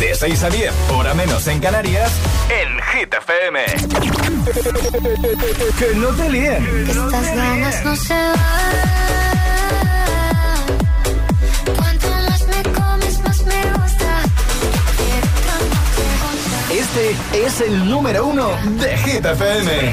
De 6 a 10, hora menos en Canarias, en Hit FM. que no te líen. Que estas ganas no se van. Cuanto más me comes, más me gusta. Este es el número uno de Hit FM.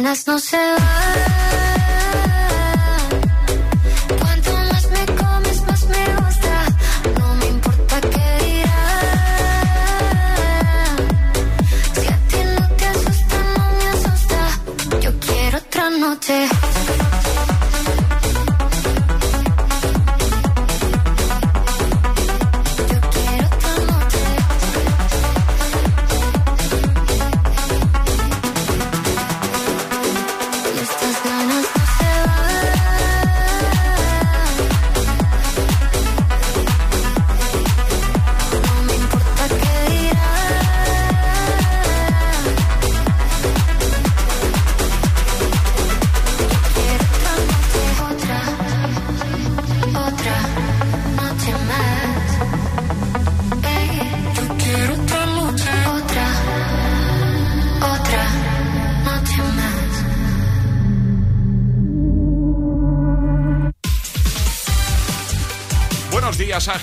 ganas no se.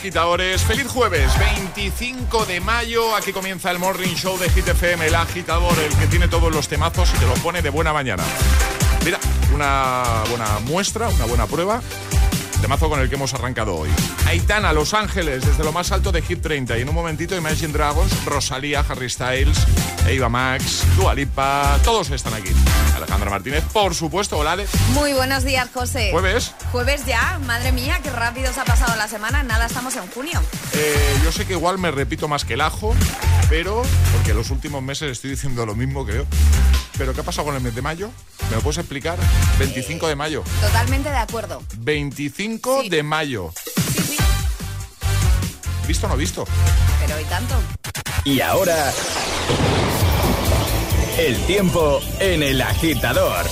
Agitadores. Feliz jueves, 25 de mayo. Aquí comienza el Morning Show de Hit FM, el agitador, el que tiene todos los temazos y te lo pone de buena mañana. Mira, una buena muestra, una buena prueba. Temazo con el que hemos arrancado hoy. Aitana, Los Ángeles, desde lo más alto de Hit 30. Y en un momentito, Imagine Dragons, Rosalía, Harry Styles, Eva Max, Dua Lipa, todos están aquí. Alejandra Martínez, por supuesto, hola Ale. Muy buenos días, José. Jueves. Jueves ya, madre mía, qué rápido se ha pasado la semana. Nada, estamos en junio. Eh, yo sé que igual me repito más que el ajo, pero porque los últimos meses estoy diciendo lo mismo, creo. Pero ¿qué ha pasado con el mes de mayo? ¿Me lo puedes explicar? 25 de mayo. Totalmente de acuerdo. 25 Sí. de mayo. Sí, sí, ¿Visto o no visto? pero ¿y tanto? Y ahora. El tiempo en el agitador.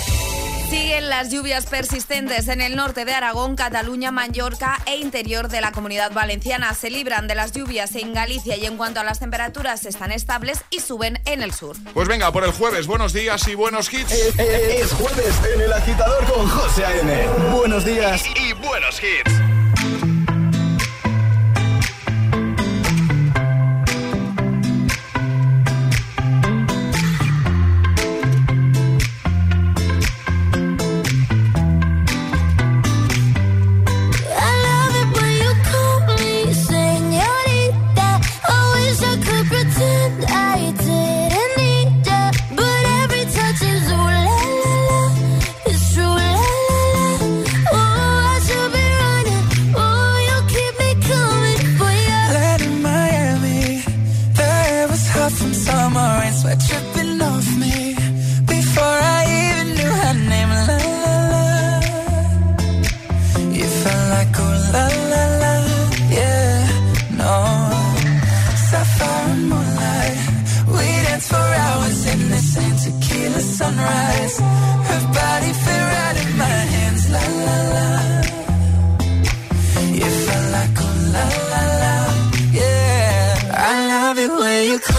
Siguen las lluvias persistentes en el norte de Aragón, Cataluña, Mallorca e interior de la comunidad valenciana. Se libran de las lluvias en Galicia y en cuanto a las temperaturas están estables y suben en el sur. Pues venga, por el jueves, buenos días y buenos hits. Es jueves en el agitador con José A.M. Buenos días. Y buenos hits. you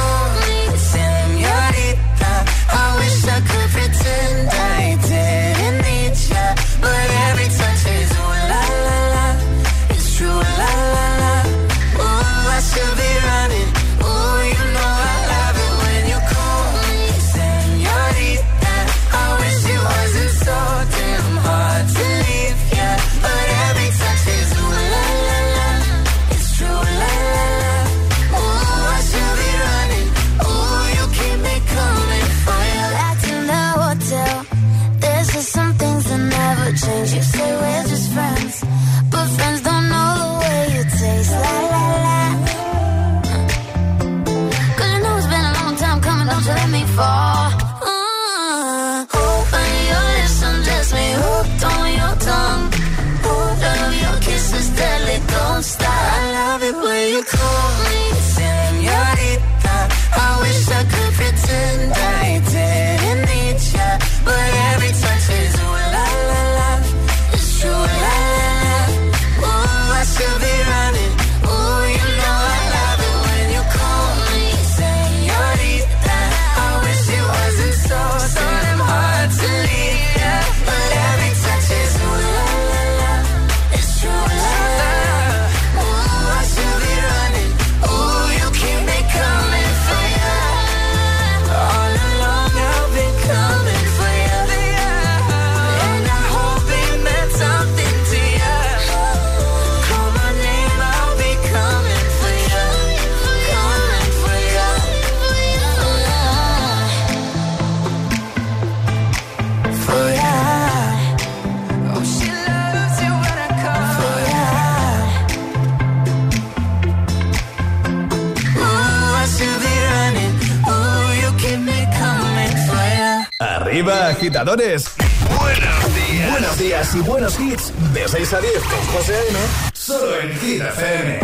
agitadores. Buenos días. Buenos días y buenos hits. De 6 a 10 con José A.M. Solo en Hit FM.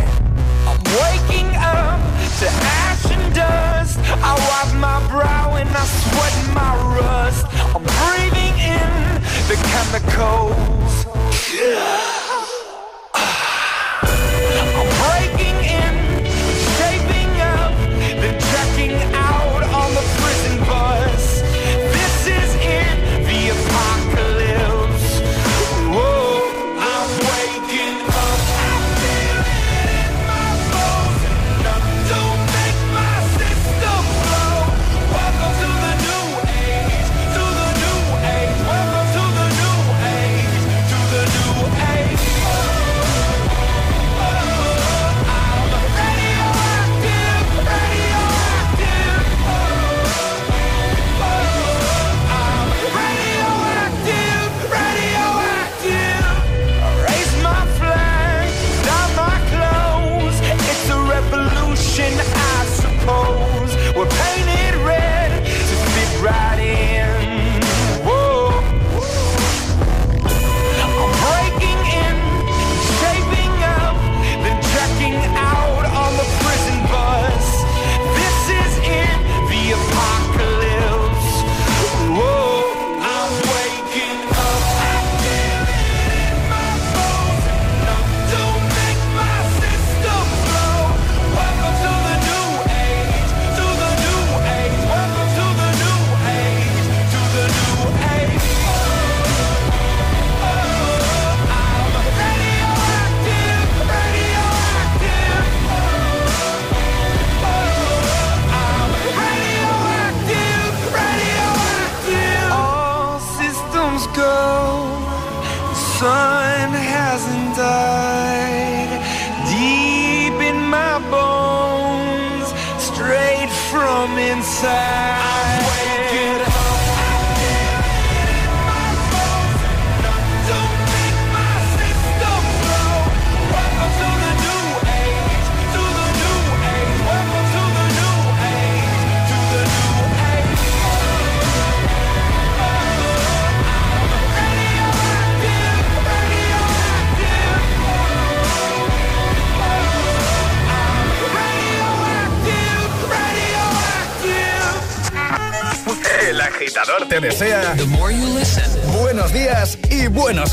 I'm waking up to ash and dust. I wipe my brow and I sweat my rust. I'm breathing in the chemicals. Yeah.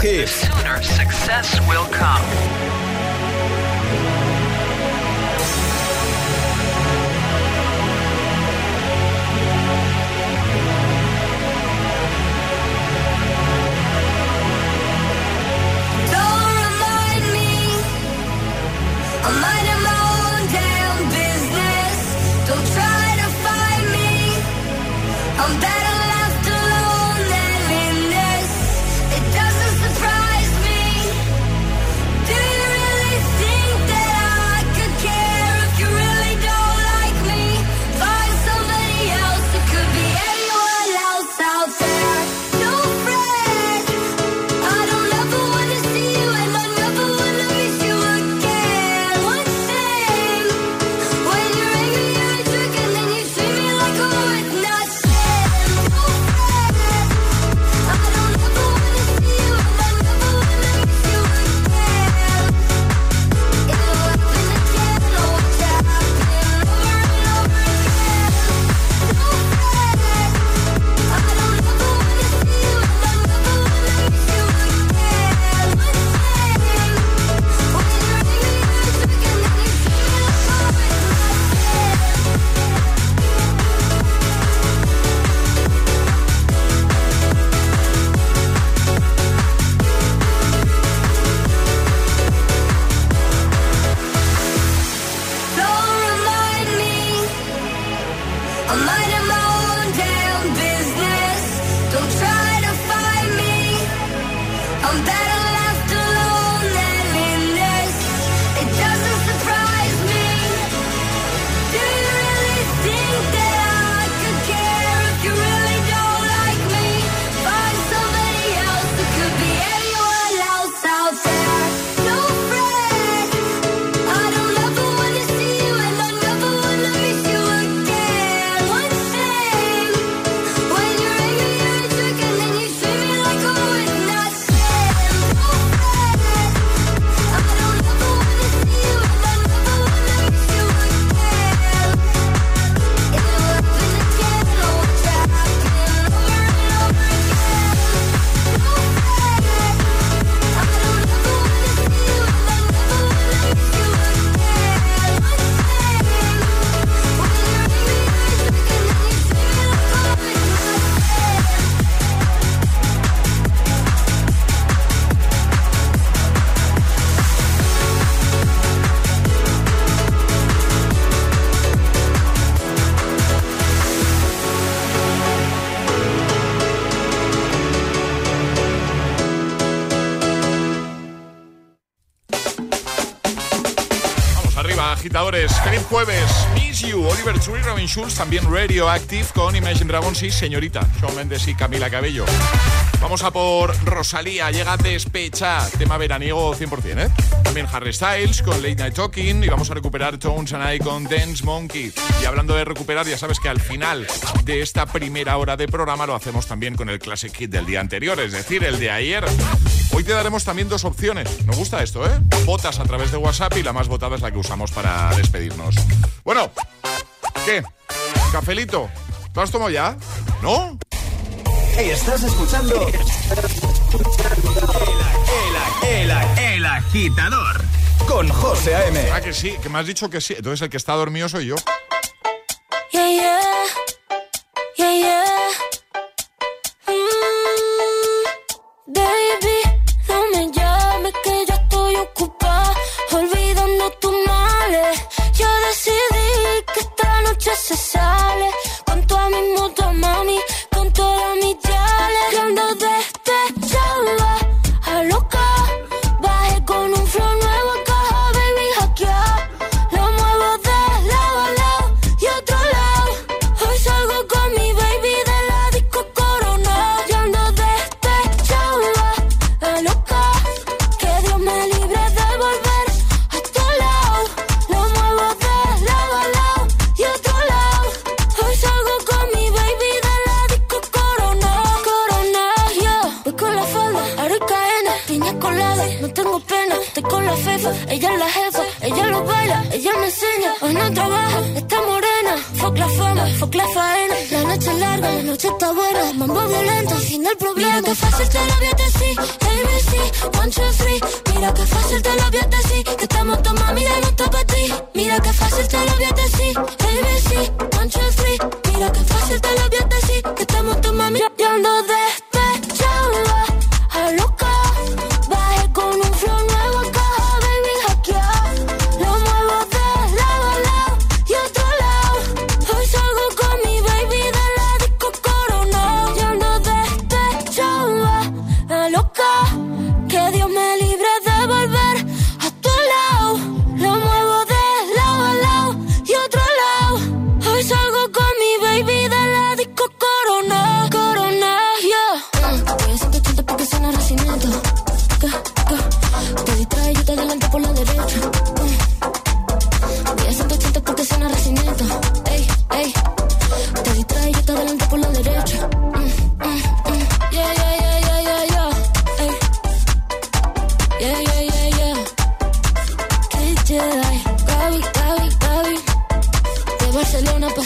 Y Robin también Radioactive con Imagine Dragons y Señorita, Shawn Mendes y Camila Cabello. Vamos a por Rosalía, llega Despecha, tema veraniego 100%, ¿eh? También Harry Styles con Late Night Talking y vamos a recuperar Tones and I con Dance Monkey. Y hablando de recuperar, ya sabes que al final de esta primera hora de programa lo hacemos también con el Classic Hit del día anterior, es decir, el de ayer. Hoy te daremos también dos opciones. Nos gusta esto, ¿eh? Votas a través de WhatsApp y la más votada es la que usamos para despedirnos. Bueno, ¿Qué? ¿Cafelito? ¿Lo has tomado ya? ¿No? Hey, estás escuchando. el, el, el, el agitador. Con José A.M. Ah, que sí, que me has dicho que sí. Entonces el que está dormido soy yo. Yeah, yeah.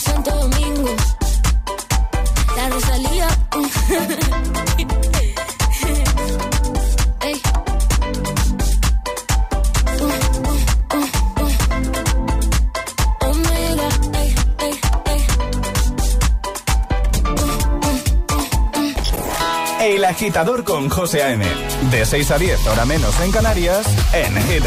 Santo Domingo. La El agitador con José A.M. De 6 a 10, hora menos en Canarias, en Hit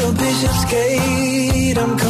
little bit of skate. I'm coming.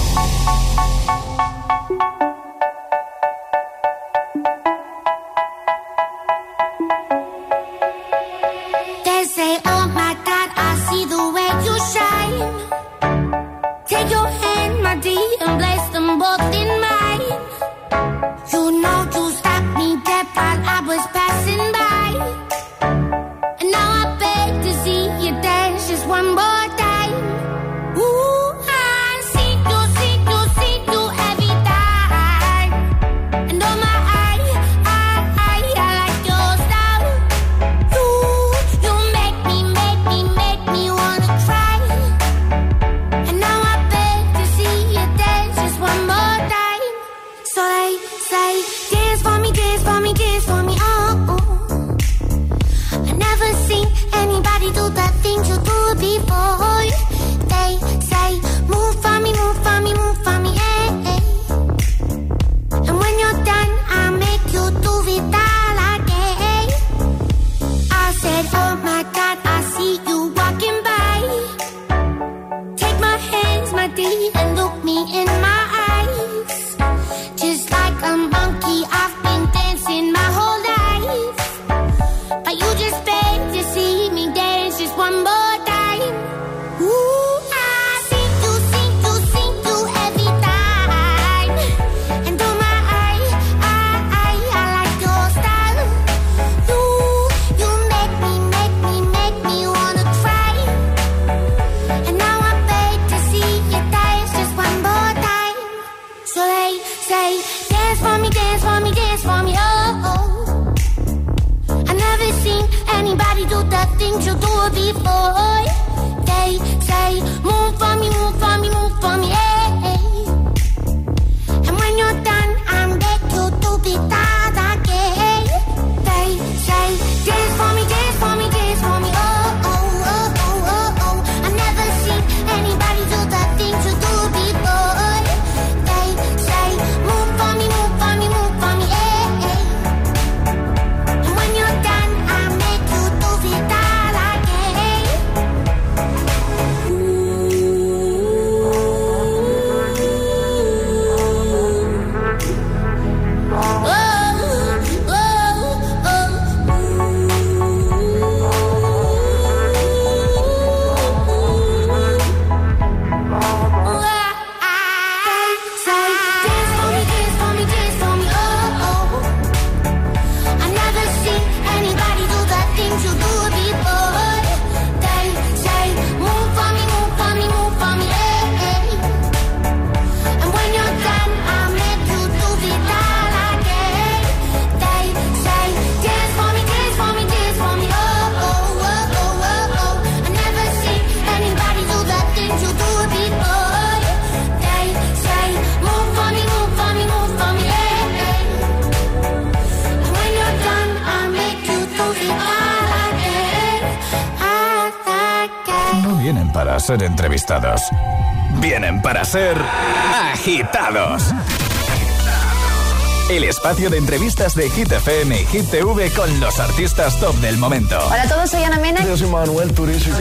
Vienen para ser agitados. El espacio de entrevistas de Hit FM y Hit TV con los artistas top del momento. Hola a todos, soy Ana Mena. Yo soy Manuel Turizo.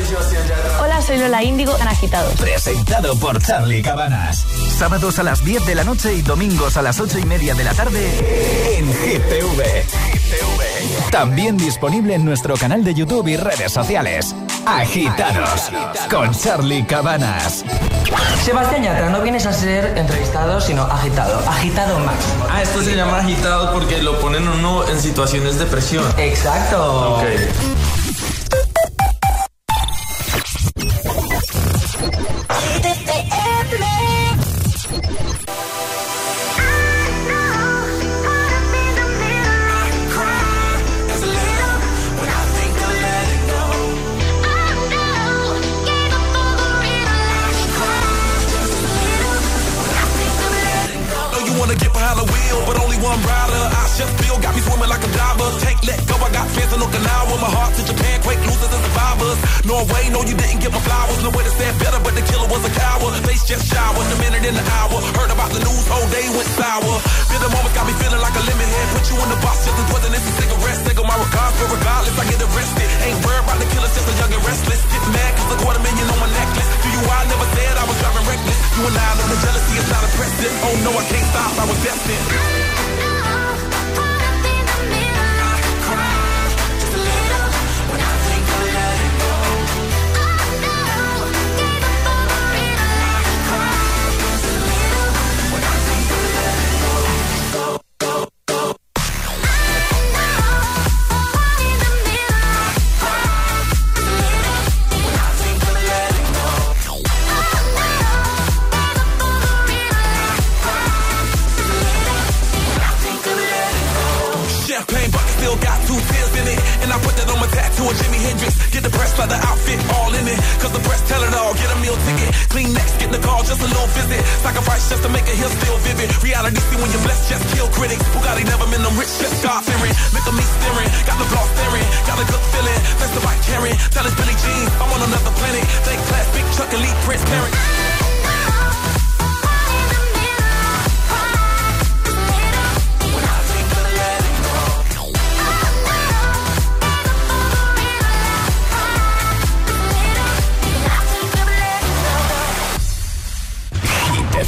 Hola, soy Lola Índigo en Agitados. Presentado por Charlie Cabanas. Sábados a las 10 de la noche y domingos a las 8 y media de la tarde en Hit TV. También disponible en nuestro canal de YouTube y redes sociales. Agitados con Charlie Cabanas. Sebastián Yatra, no vienes a ser entrevistado, sino agitado. Agitado máximo. Ah, esto se llama agitado porque lo ponen uno en situaciones de presión. Exacto. Ok. Clean Kleenex, get the call, just a little visit. Sacrifice just to make a hill still vivid. Reality see when you're blessed, just kill critics. Who got it? never been them rich, just God fearing. Look at me staring, got the block staring, got a good feeling. That's the right caring. Tell us Billy Jean, I'm on another planet. Think class, big truck, elite prince parent.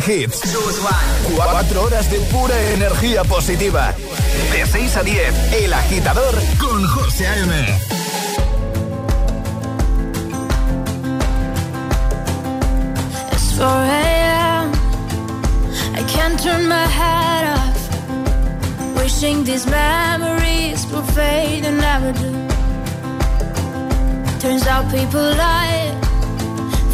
hits. 4 horas de pura energía positiva. De 6 a 10, El Agitador con José A.M. It's 4 a.m. I can't turn my head off. Wishing these memories will fade and never do. Turns out people lie.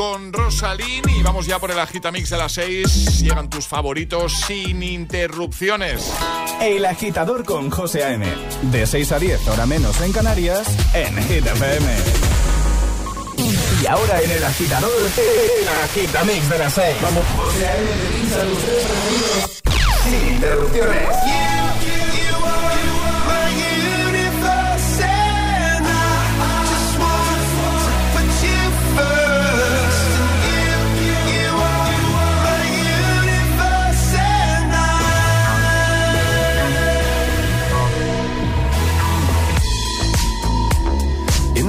Con Rosalín y vamos ya por el Agitamix de las 6. Llegan tus favoritos sin interrupciones. El agitador con José A.M. De 6 a 10, hora menos en Canarias, en Hit. Y ahora en el agitador, el Agitamix de las 6. Vamos, Sin interrupciones.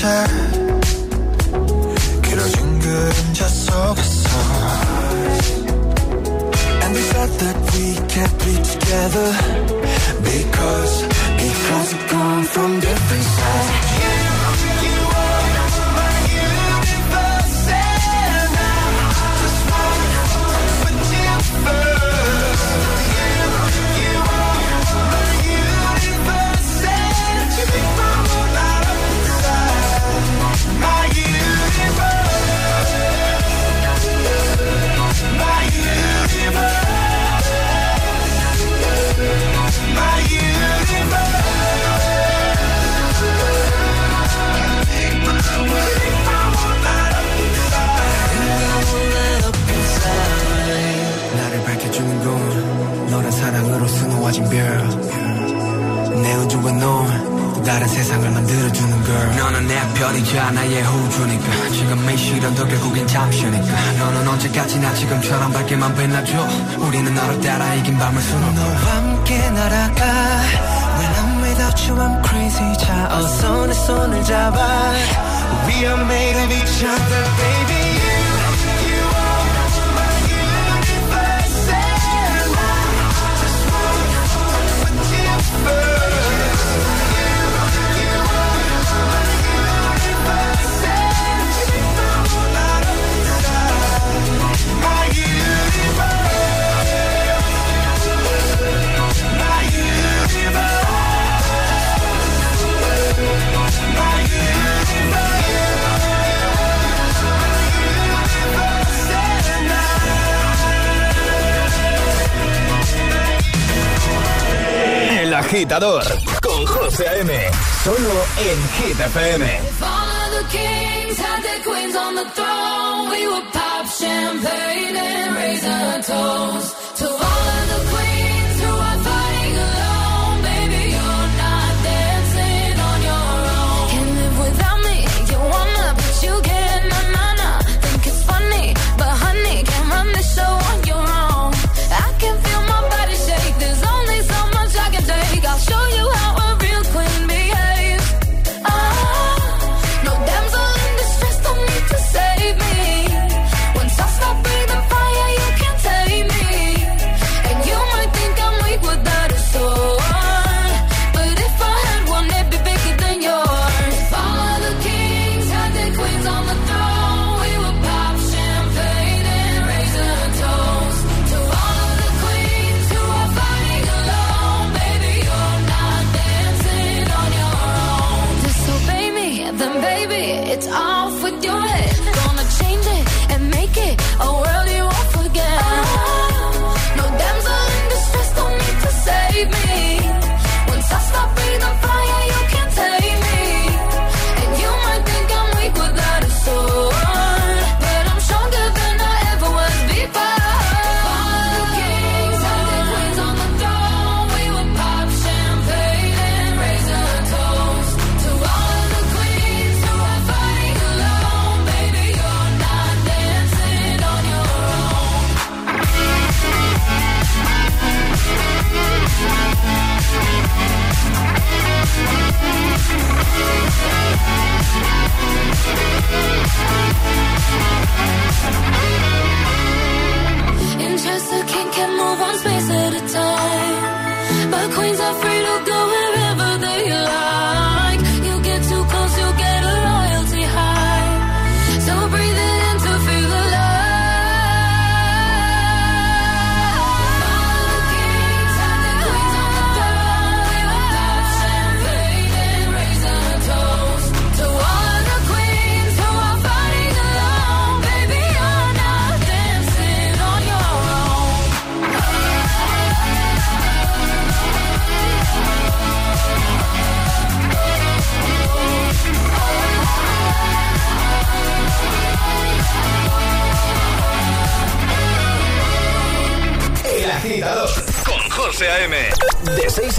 sure agitador con José A.M. Solo en Hit FM. If all of the kings had their queens on the throne, we would pop champagne and raise a toast to all of the queens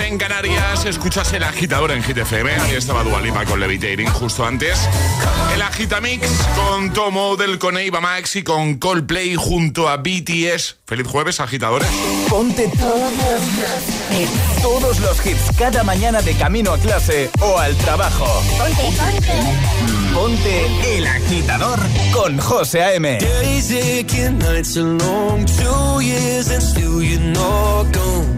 En Canarias. Escuchas el agitador en GTFM. Ahí estaba Dualipa con Levitating justo antes. El Agitamix con Tomo del con Eva Max y con Coldplay junto a BTS. Feliz jueves, agitadores. Ponte todos los hits cada mañana de camino a clase o al trabajo. Ponte el agitador con José A.M. Days aching, nights are long, two years and still you're not gone.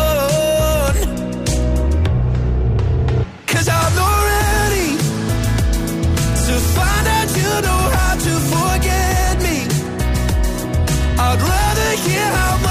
que how much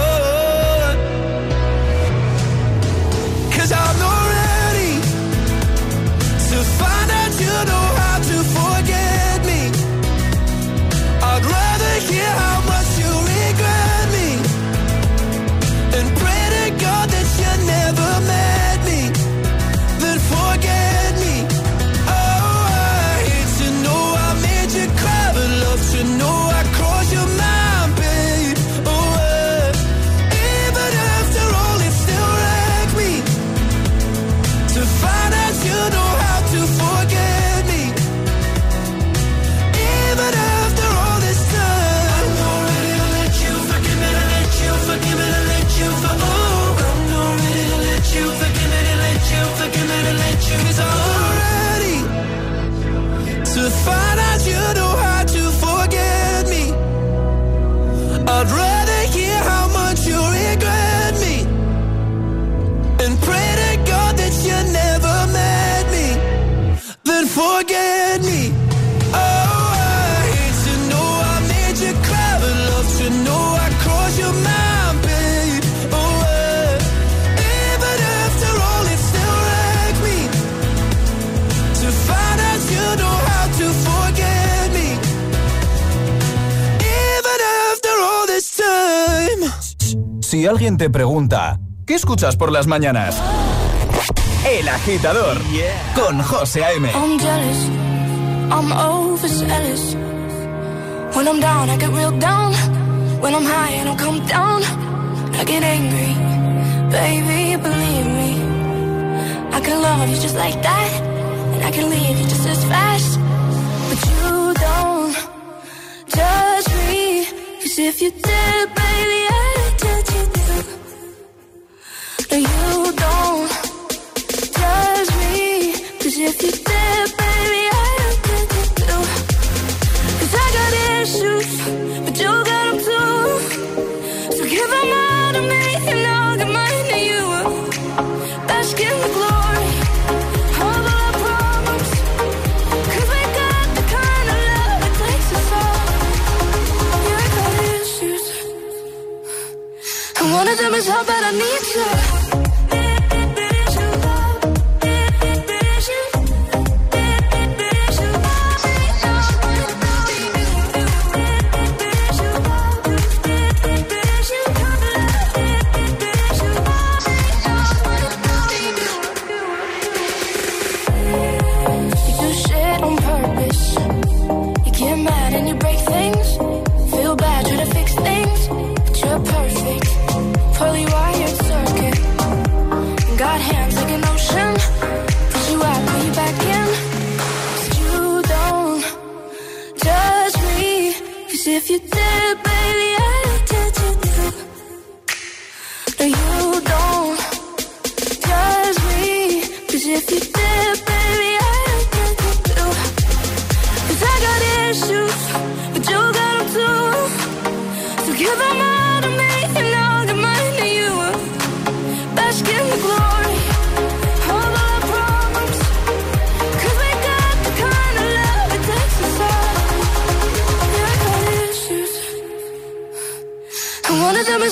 Alguien te pregunta, ¿qué escuchas por las mañanas? El agitador yeah. con José A.M. I'm jealous, I'm overzealous. When I'm down, I get real down. When I'm high, I don't come down. I get angry, baby, believe me. I can love you just like that, and I can leave you just as fast. But you don't judge me, cause if you did, baby. No, you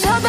one of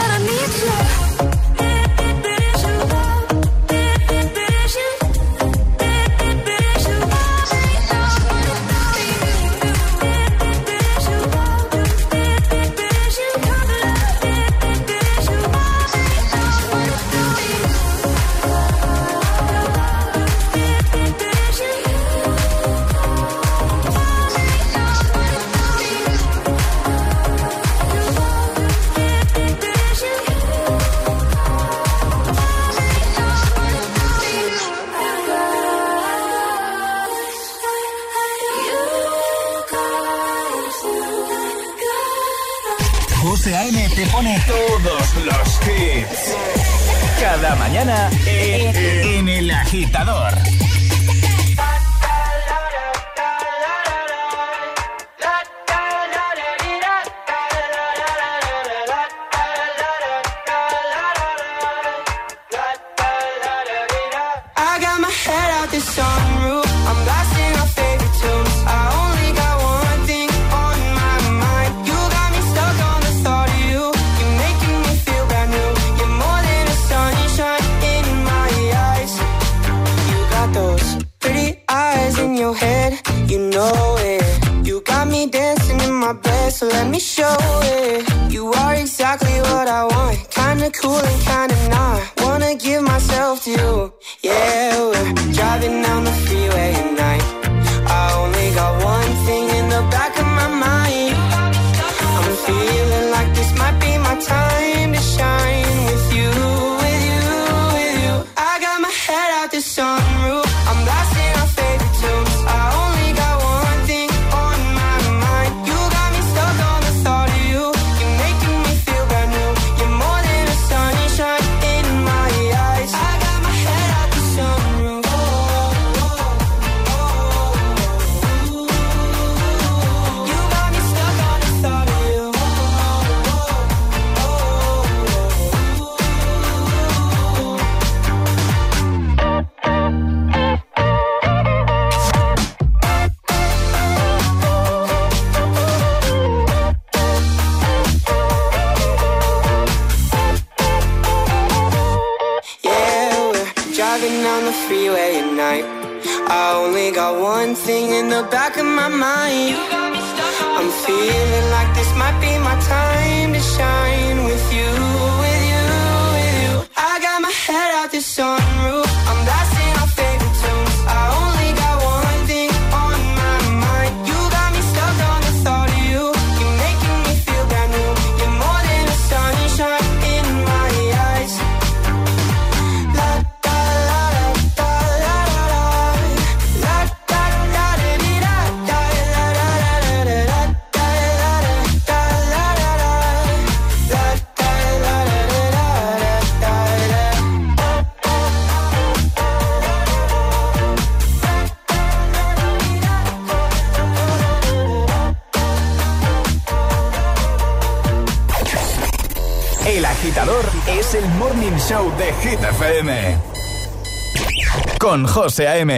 Con José A.M.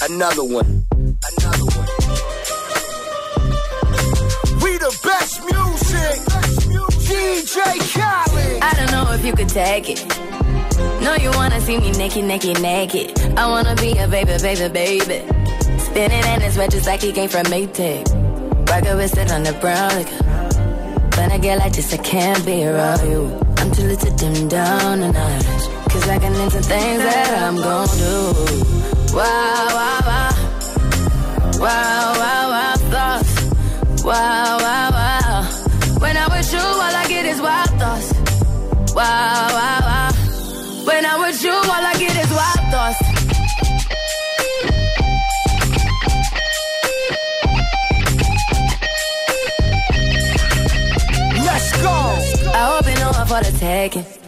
Another one. Another one. We the best music. DJ Khaled. I don't know if you could take it. No, you wanna see me naked, naked, naked. I wanna be a baby, baby, baby. Spinning in his red just like he came from Maytag. Rocket with it on the brown. Like, when I get like this, I can't be around you. I'm too little to dim down the night. Cause I can into things that I'm gon' do. Wow, wow, wow. Wow, wow, wow, thoughts. Wow, wow, wow. When I'm with you, all I get is wild thoughts. Wow, wow, wow. When I'm with you, all I get is wild thoughts. Let's go. I hope you know I'm for the taking.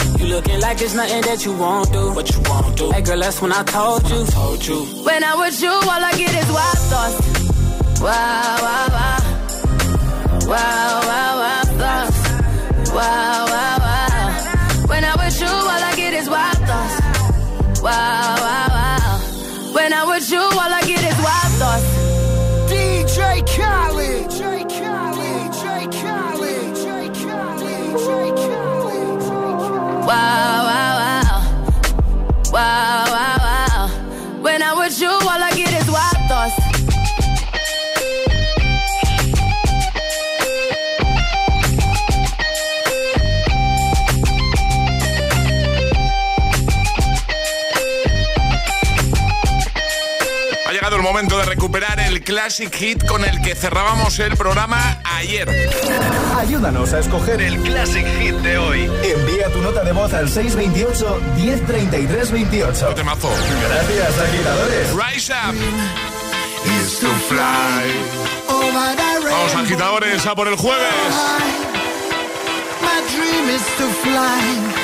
You looking like there's nothing that you won't do. What you won't do. Hey girl, that's when I told you. told you. When I'm with you, all I get is wild thoughts. Wow, wow, wow. Wow, wow, wow, thoughts. Wow, wow, wow. When I'm with you, all I get is wild thoughts. Wow, wow, wow. When I'm with you, all I Wow, wow, wow. Wow. When I'm with you, all I get is momento de recuperar el Classic Hit con el que cerrábamos el programa ayer. Ayúdanos a escoger el Classic Hit de hoy. Envía tu nota de voz al 628 1033 28. Temazo. Gracias, agitadores. Rise up. Is to fly. Vamos, agitadores, a por el jueves. My dream is to fly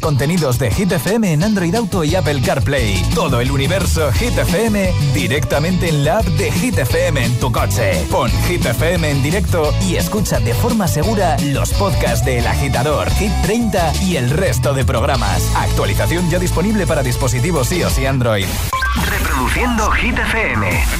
contenidos de Hit FM en Android Auto y Apple CarPlay. Todo el universo Hit FM directamente en la app de Hit FM en tu coche. Pon Hit FM en directo y escucha de forma segura los podcasts de El Agitador, Hit 30 y el resto de programas. Actualización ya disponible para dispositivos iOS y Android. Reproduciendo Hit FM.